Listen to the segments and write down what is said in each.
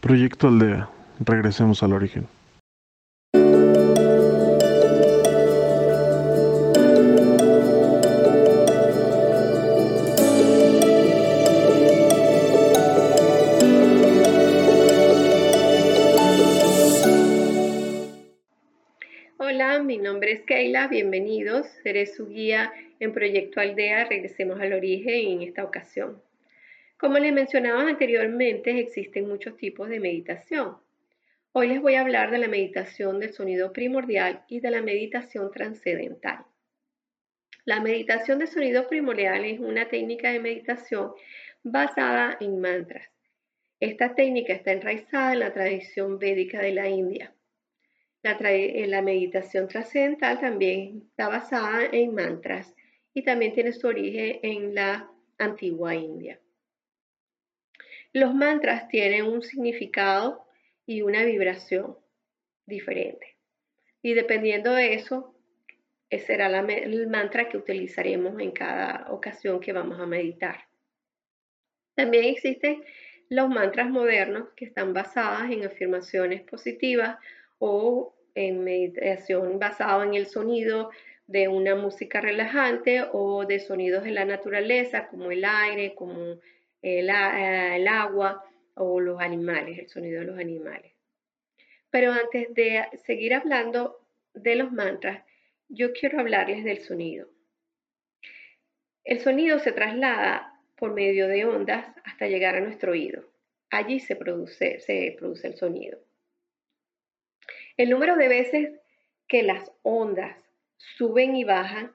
Proyecto Aldea. Regresemos al origen. Hola, mi nombre es Keila, bienvenidos. Seré su guía en Proyecto Aldea. Regresemos al origen en esta ocasión. Como les mencionaba anteriormente, existen muchos tipos de meditación. Hoy les voy a hablar de la meditación del sonido primordial y de la meditación trascendental. La meditación de sonido primordial es una técnica de meditación basada en mantras. Esta técnica está enraizada en la tradición védica de la India. La, la meditación trascendental también está basada en mantras y también tiene su origen en la antigua India. Los mantras tienen un significado y una vibración diferente. Y dependiendo de eso, será el mantra que utilizaremos en cada ocasión que vamos a meditar. También existen los mantras modernos que están basados en afirmaciones positivas o en meditación basada en el sonido de una música relajante o de sonidos de la naturaleza como el aire, como el, agua o los animales, el sonido de los animales. Pero antes de seguir hablando de los mantras, yo quiero hablarles del sonido. El sonido se traslada por medio de ondas hasta llegar a nuestro oído. Allí se produce, se produce el sonido. El número de veces que las ondas suben y bajan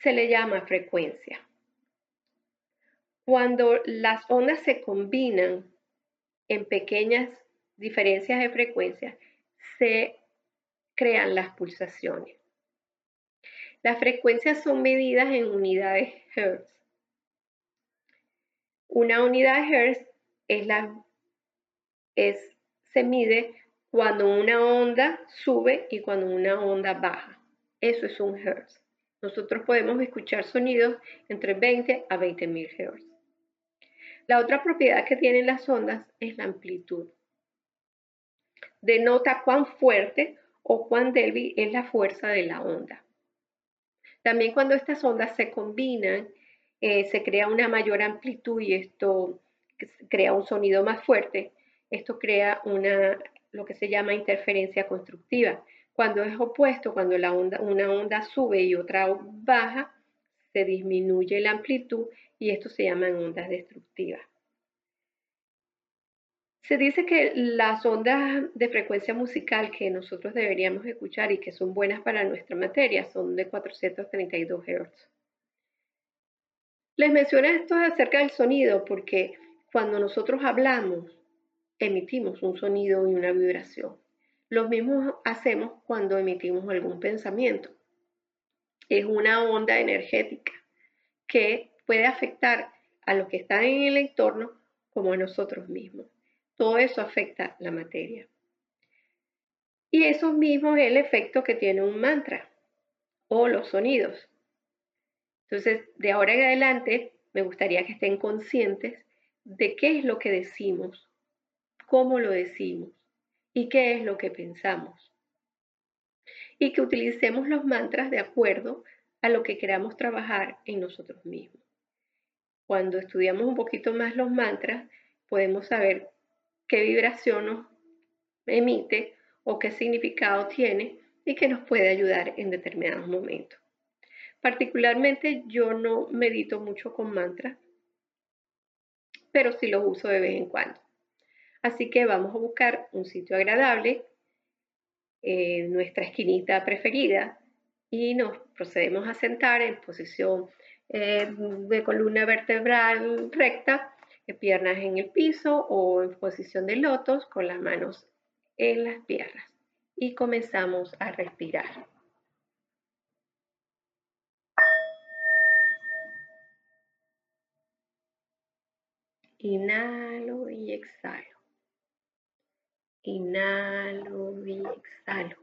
se le llama frecuencia. Cuando las ondas se combinan en pequeñas diferencias de frecuencia, se crean las pulsaciones. Las frecuencias son medidas en unidades Hertz. Una unidad de Hertz es la, es, se mide cuando una onda sube y cuando una onda baja. Eso es un Hertz. Nosotros podemos escuchar sonidos entre 20 a 20 mil Hertz. La otra propiedad que tienen las ondas es la amplitud. Denota cuán fuerte o cuán débil es la fuerza de la onda. También cuando estas ondas se combinan, eh, se crea una mayor amplitud y esto crea un sonido más fuerte. Esto crea una, lo que se llama interferencia constructiva. Cuando es opuesto, cuando una onda sube y otra baja, se disminuye la amplitud y esto se llaman ondas destructivas. Se dice que las ondas de frecuencia musical que nosotros deberíamos escuchar y que son buenas para nuestra materia son de 432 Hz. Les menciono esto acerca del sonido porque cuando nosotros hablamos, emitimos un sonido y una vibración. Lo mismo hacemos cuando emitimos algún pensamiento. Es una onda energética que puede afectar a los que están en el entorno como a nosotros mismos. Todo eso afecta la materia. Y eso mismo es el efecto que tiene un mantra o los sonidos. Entonces, de ahora en adelante, me gustaría que estén conscientes de qué es lo que decimos, cómo lo decimos y qué es lo que pensamos. Y que utilicemos los mantras de acuerdo a lo que queramos trabajar en nosotros mismos. Cuando estudiamos un poquito más los mantras, podemos saber qué vibración nos emite o qué significado tiene y que nos puede ayudar en determinados momentos. Particularmente yo no medito mucho con mantras, pero sí los uso de vez en cuando. Así que vamos a buscar un sitio agradable, eh, nuestra esquinita preferida, y nos procedemos a sentar en posición eh, de columna vertebral recta, piernas en el piso o en posición de lotos con las manos en las piernas. Y comenzamos a respirar. Inhalo y exhalo. Inhalo y exhalo.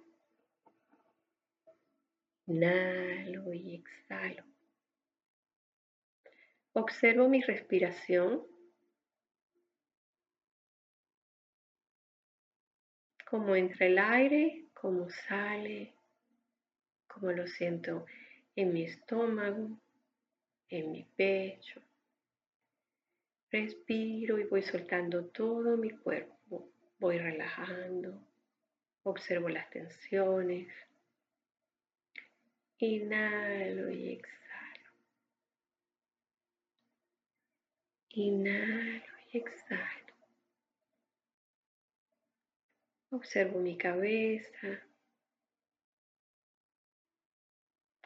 Inhalo y exhalo. Observo mi respiración. Cómo entra el aire, cómo sale, cómo lo siento en mi estómago, en mi pecho. Respiro y voy soltando todo mi cuerpo, voy relajando, observo las tensiones, inhalo y exhalo, inhalo y exhalo. Observo mi cabeza.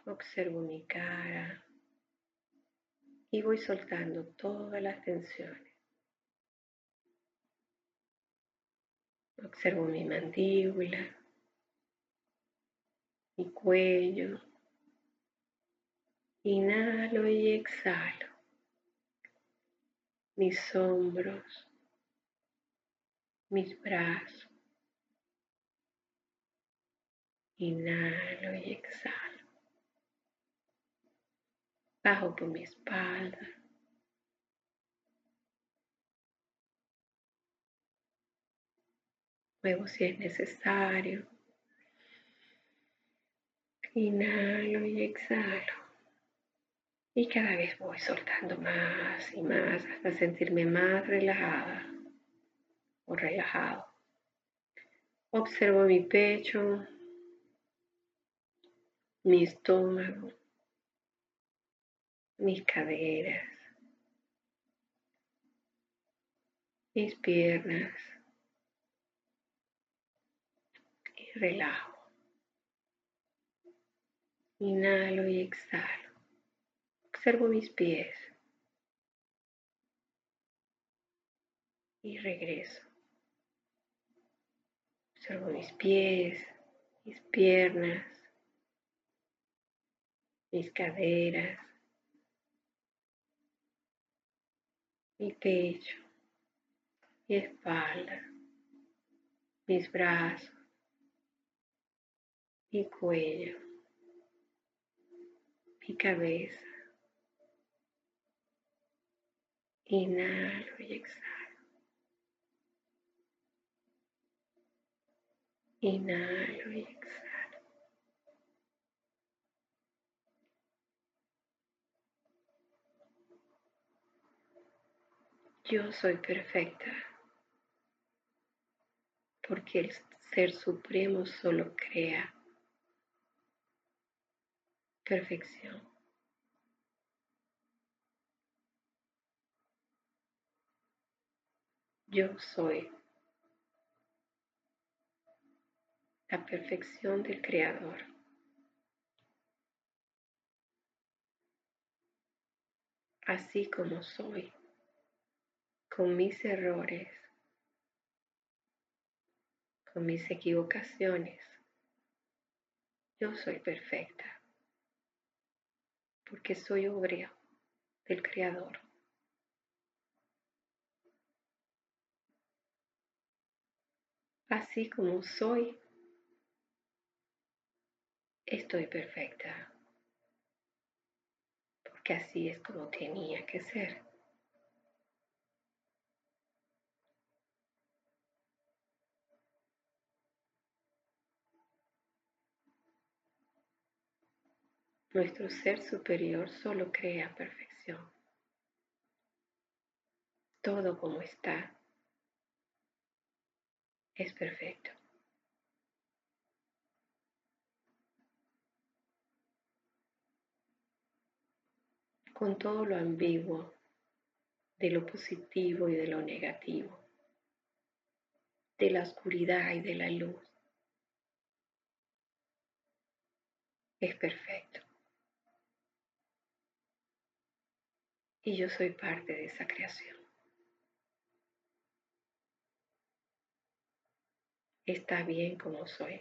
Observo mi cara. Y voy soltando todas las tensiones. Observo mi mandíbula, mi cuello. Inhalo y exhalo. Mis hombros, mis brazos. Inhalo y exhalo. Bajo por mi espalda. Muevo si es necesario. Inhalo y exhalo. Y cada vez voy soltando más y más hasta sentirme más relajada o relajado. Observo mi pecho, mi estómago, mis caderas, mis piernas y relajo. Inhalo y exhalo. Observo mis pies y regreso. Observo mis pies, mis piernas, mis caderas, mi pecho, mi espalda, mis brazos, mi cuello, mi cabeza. Inhalo y exhalo. Inhalo y exhalo. Yo soy perfecta porque el Ser Supremo solo crea perfección. Yo soy la perfección del Creador. Así como soy con mis errores, con mis equivocaciones. Yo soy perfecta porque soy obra del Creador. Así como soy, estoy perfecta, porque así es como tenía que ser. Nuestro ser superior solo crea perfección. Todo como está es perfecto. Con todo lo ambiguo, de lo positivo y de lo negativo, de la oscuridad y de la luz, es perfecto. y yo soy parte de esa creación. Está bien como soy.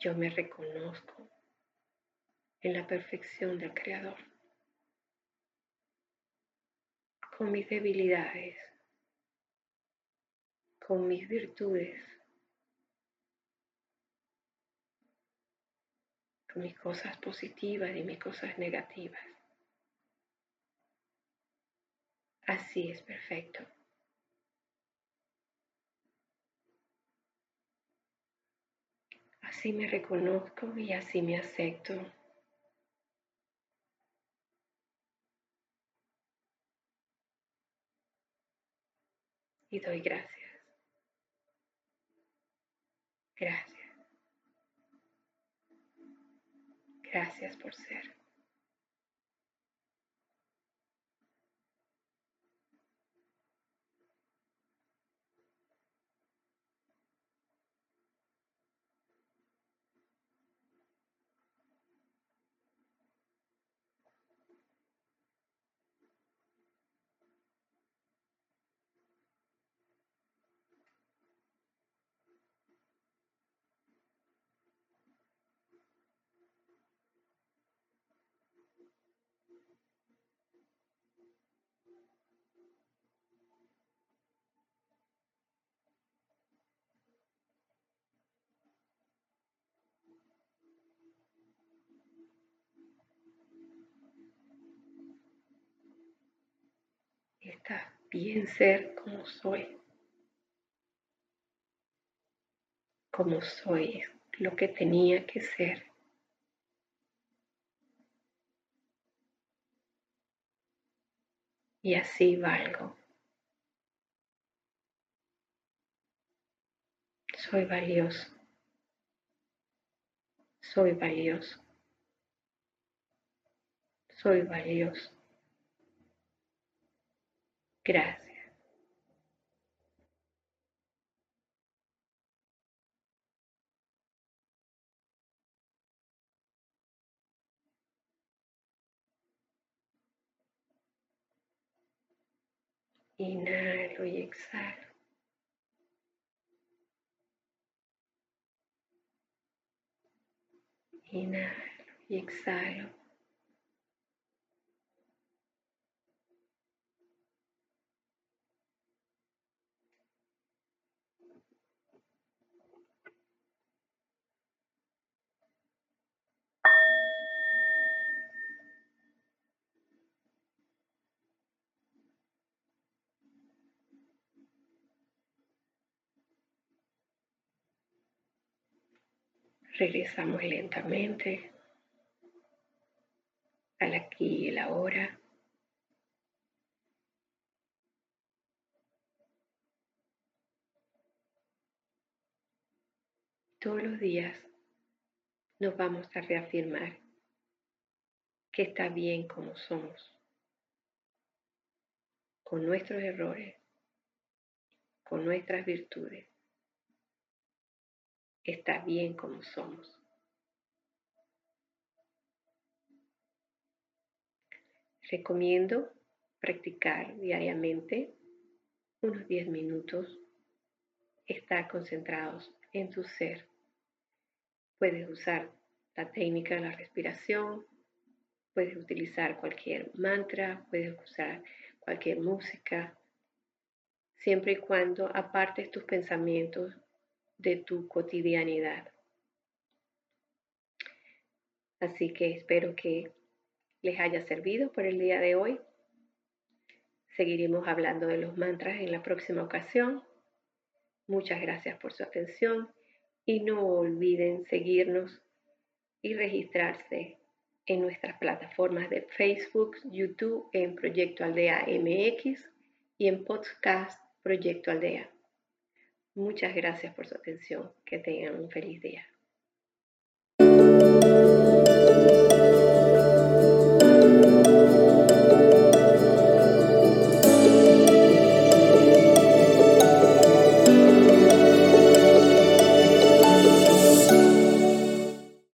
Yo me reconozco en la perfección del Creador, con mis debilidades, con mis virtudes mis cosas positivas y mis cosas negativas. Así es perfecto. Así me reconozco y así me acepto. Y doy gracias. Gracias. Gracias por ser. Está bien ser como soy. Como soy, lo que tenía que ser. Y así valgo. Soy valioso. Soy valioso. Soy valioso. Gracias. Inhalo y exhalo. Inhalo y exhalo. Regresamos lentamente al aquí y el ahora. Todos los días nos vamos a reafirmar que está bien como somos, con nuestros errores, con nuestras virtudes está bien como somos. Recomiendo practicar diariamente unos 10 minutos, estar concentrados en tu ser. Puedes usar la técnica de la respiración, puedes utilizar cualquier mantra, puedes usar cualquier música, siempre y cuando apartes tus pensamientos de tu cotidianidad. Así que espero que les haya servido por el día de hoy. Seguiremos hablando de los mantras en la próxima ocasión. Muchas gracias por su atención y no olviden seguirnos y registrarse en nuestras plataformas de Facebook, YouTube en Proyecto Aldea MX y en podcast Proyecto Aldea. Muchas gracias por su atención. Que tengan un feliz día.